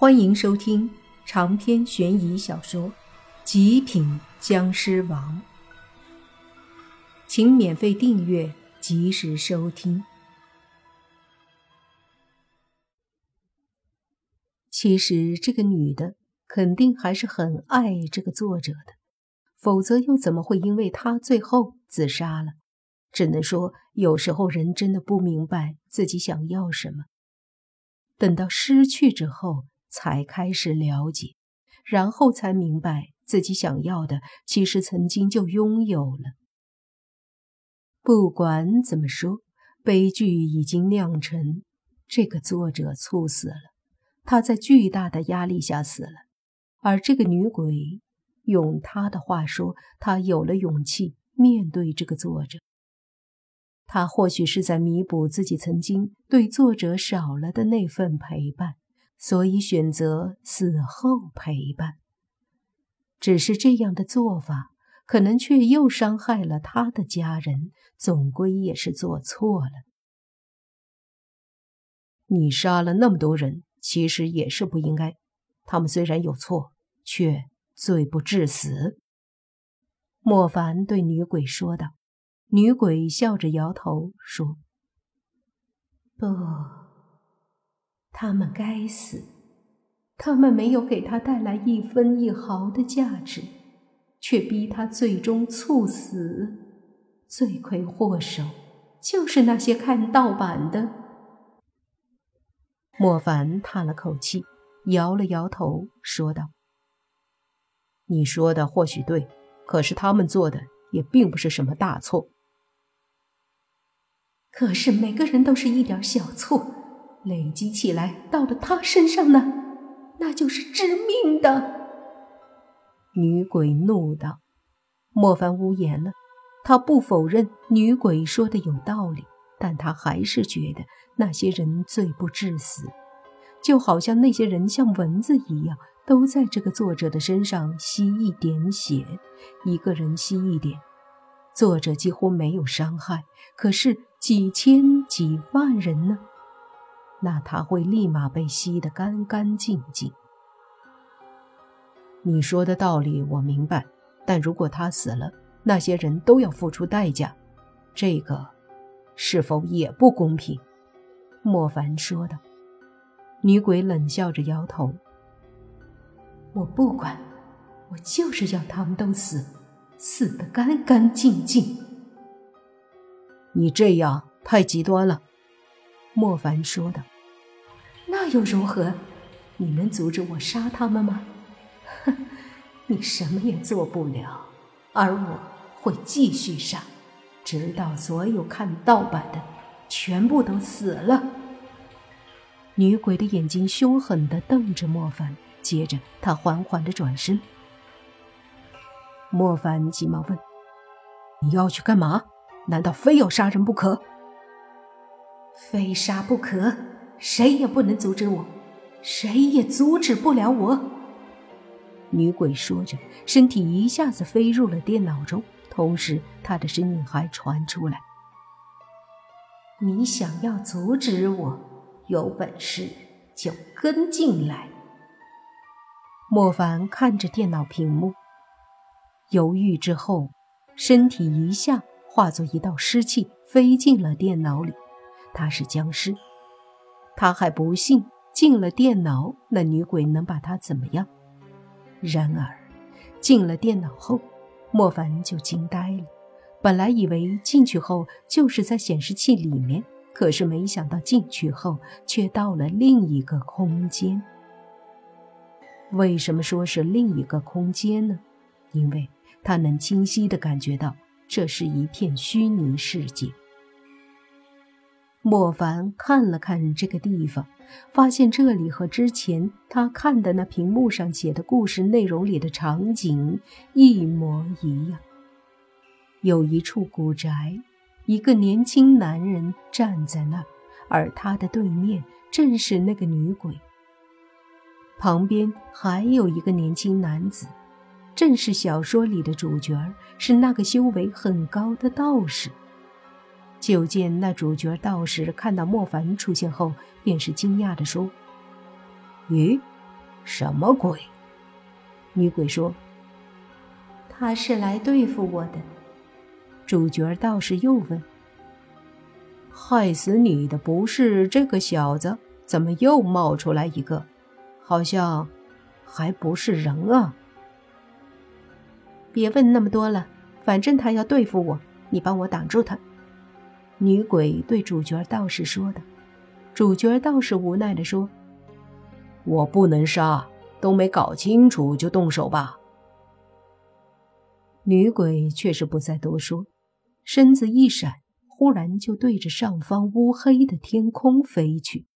欢迎收听长篇悬疑小说《极品僵尸王》，请免费订阅，及时收听。其实这个女的肯定还是很爱这个作者的，否则又怎么会因为他最后自杀了？只能说，有时候人真的不明白自己想要什么，等到失去之后。才开始了解，然后才明白自己想要的其实曾经就拥有了。不管怎么说，悲剧已经酿成，这个作者猝死了，他在巨大的压力下死了，而这个女鬼，用他的话说，她有了勇气面对这个作者。他或许是在弥补自己曾经对作者少了的那份陪伴。所以选择死后陪伴，只是这样的做法，可能却又伤害了他的家人，总归也是做错了。你杀了那么多人，其实也是不应该。他们虽然有错，却罪不至死。莫凡对女鬼说道。女鬼笑着摇头说：“不。”他们该死，他们没有给他带来一分一毫的价值，却逼他最终猝死。罪魁祸首就是那些看盗版的。莫凡叹了口气，摇了摇头，说道：“你说的或许对，可是他们做的也并不是什么大错。可是每个人都是一点小错。”累积起来，到了他身上呢，那就是致命的。女鬼怒道：“莫凡无言了。他不否认女鬼说的有道理，但他还是觉得那些人罪不至死，就好像那些人像蚊子一样，都在这个作者的身上吸一点血，一个人吸一点，作者几乎没有伤害，可是几千几万人呢？”那他会立马被吸得干干净净。你说的道理我明白，但如果他死了，那些人都要付出代价，这个是否也不公平？莫凡说道。女鬼冷笑着摇头：“我不管，我就是要他们都死，死得干干净净。”你这样太极端了。莫凡说道：“那又如何？你能阻止我杀他们吗？哼，你什么也做不了。而我会继续杀，直到所有看盗版的全部都死了。”女鬼的眼睛凶狠地瞪着莫凡，接着她缓缓地转身。莫凡急忙问：“你要去干嘛？难道非要杀人不可？”非杀不可，谁也不能阻止我，谁也阻止不了我。女鬼说着，身体一下子飞入了电脑中，同时她的声音还传出来：“你想要阻止我，有本事就跟进来。”莫凡看着电脑屏幕，犹豫之后，身体一下化作一道湿气，飞进了电脑里。他是僵尸，他还不信进了电脑，那女鬼能把他怎么样？然而，进了电脑后，莫凡就惊呆了。本来以为进去后就是在显示器里面，可是没想到进去后却到了另一个空间。为什么说是另一个空间呢？因为他能清晰地感觉到，这是一片虚拟世界。莫凡看了看这个地方，发现这里和之前他看的那屏幕上写的故事内容里的场景一模一样。有一处古宅，一个年轻男人站在那儿，而他的对面正是那个女鬼。旁边还有一个年轻男子，正是小说里的主角，是那个修为很高的道士。就见那主角道士看到莫凡出现后，便是惊讶地说：“咦，什么鬼？女鬼说：“他是来对付我的。”主角道士又问：“害死你的不是这个小子，怎么又冒出来一个？好像还不是人啊！”别问那么多了，反正他要对付我，你帮我挡住他。”女鬼对主角道士说的。主角道士无奈地说：“我不能杀，都没搞清楚就动手吧。”女鬼却是不再多说，身子一闪，忽然就对着上方乌黑的天空飞去。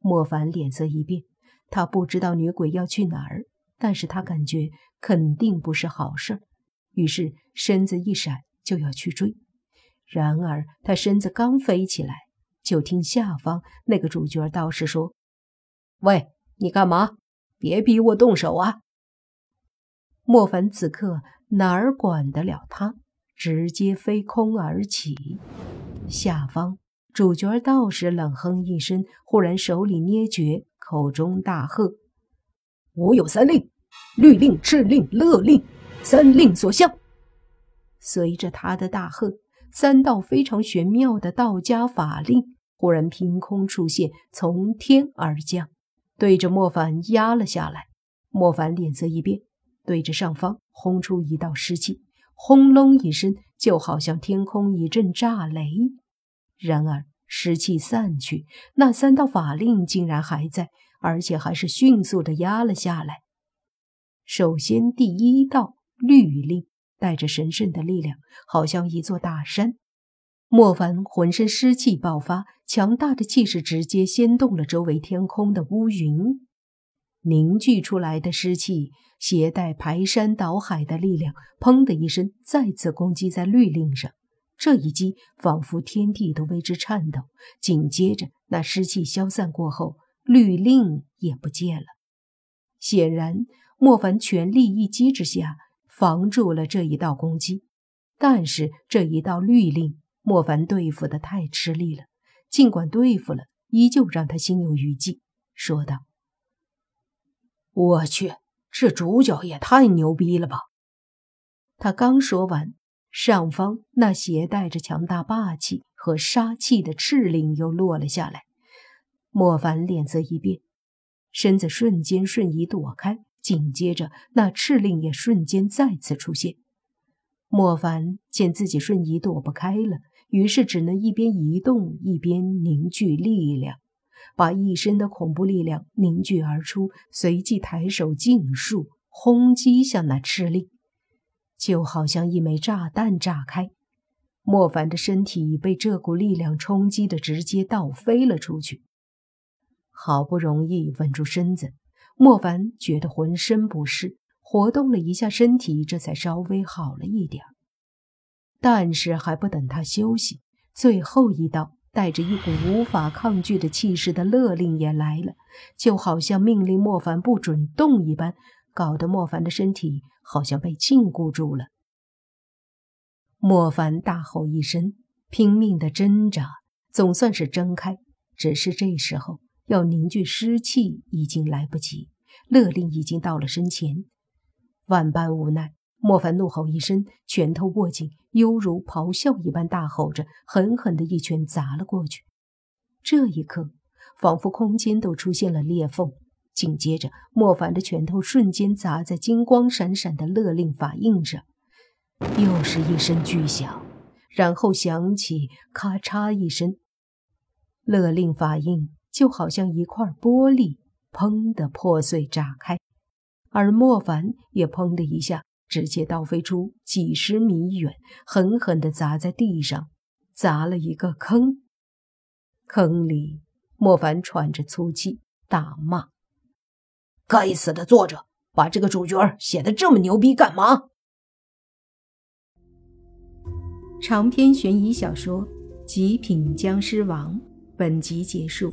莫凡脸色一变，他不知道女鬼要去哪儿。但是他感觉肯定不是好事，于是身子一闪就要去追。然而他身子刚飞起来，就听下方那个主角道士说：“喂，你干嘛？别逼我动手啊！”莫凡此刻哪儿管得了他，直接飞空而起。下方主角道士冷哼一声，忽然手里捏诀，口中大喝。我有三令：律令、敕令、勒令，三令所向。随着他的大喝，三道非常玄妙的道家法令忽然凭空出现，从天而降，对着莫凡压了下来。莫凡脸色一变，对着上方轰出一道湿气，轰隆一声，就好像天空一阵炸雷。然而湿气散去，那三道法令竟然还在。而且还是迅速的压了下来。首先，第一道律令带着神圣的力量，好像一座大山。莫凡浑身湿气爆发，强大的气势直接掀动了周围天空的乌云。凝聚出来的湿气携带排山倒海的力量，砰的一声，再次攻击在律令上。这一击仿佛天地都为之颤抖。紧接着，那湿气消散过后。律令也不见了，显然莫凡全力一击之下防住了这一道攻击。但是这一道律令，莫凡对付的太吃力了，尽管对付了，依旧让他心有余悸，说道：“我去，这主角也太牛逼了吧！”他刚说完，上方那携带着强大霸气和杀气的赤令又落了下来。莫凡脸色一变，身子瞬间瞬移躲开，紧接着那赤令也瞬间再次出现。莫凡见自己瞬移躲不开了，于是只能一边移动一边凝聚力量，把一身的恐怖力量凝聚而出，随即抬手尽数轰击向那赤令，就好像一枚炸弹炸开。莫凡的身体被这股力量冲击的直接倒飞了出去。好不容易稳住身子，莫凡觉得浑身不适，活动了一下身体，这才稍微好了一点但是还不等他休息，最后一道带着一股无法抗拒的气势的勒令也来了，就好像命令莫凡不准动一般，搞得莫凡的身体好像被禁锢住了。莫凡大吼一声，拼命的挣扎，总算是挣开，只是这时候。要凝聚湿气已经来不及，勒令已经到了身前，万般无奈，莫凡怒吼一声，拳头握紧，犹如咆哮一般大吼着，狠狠的一拳砸了过去。这一刻，仿佛空间都出现了裂缝。紧接着，莫凡的拳头瞬间砸在金光闪闪的勒令法印上，又是一声巨响，然后响起咔嚓一声，勒令法印。就好像一块玻璃，砰的破碎炸开，而莫凡也砰的一下，直接倒飞出几十米远，狠狠地砸在地上，砸了一个坑。坑里，莫凡喘着粗气，大骂：“该死的作者，把这个主角写的这么牛逼干嘛？”长篇悬疑小说《极品僵尸王》本集结束。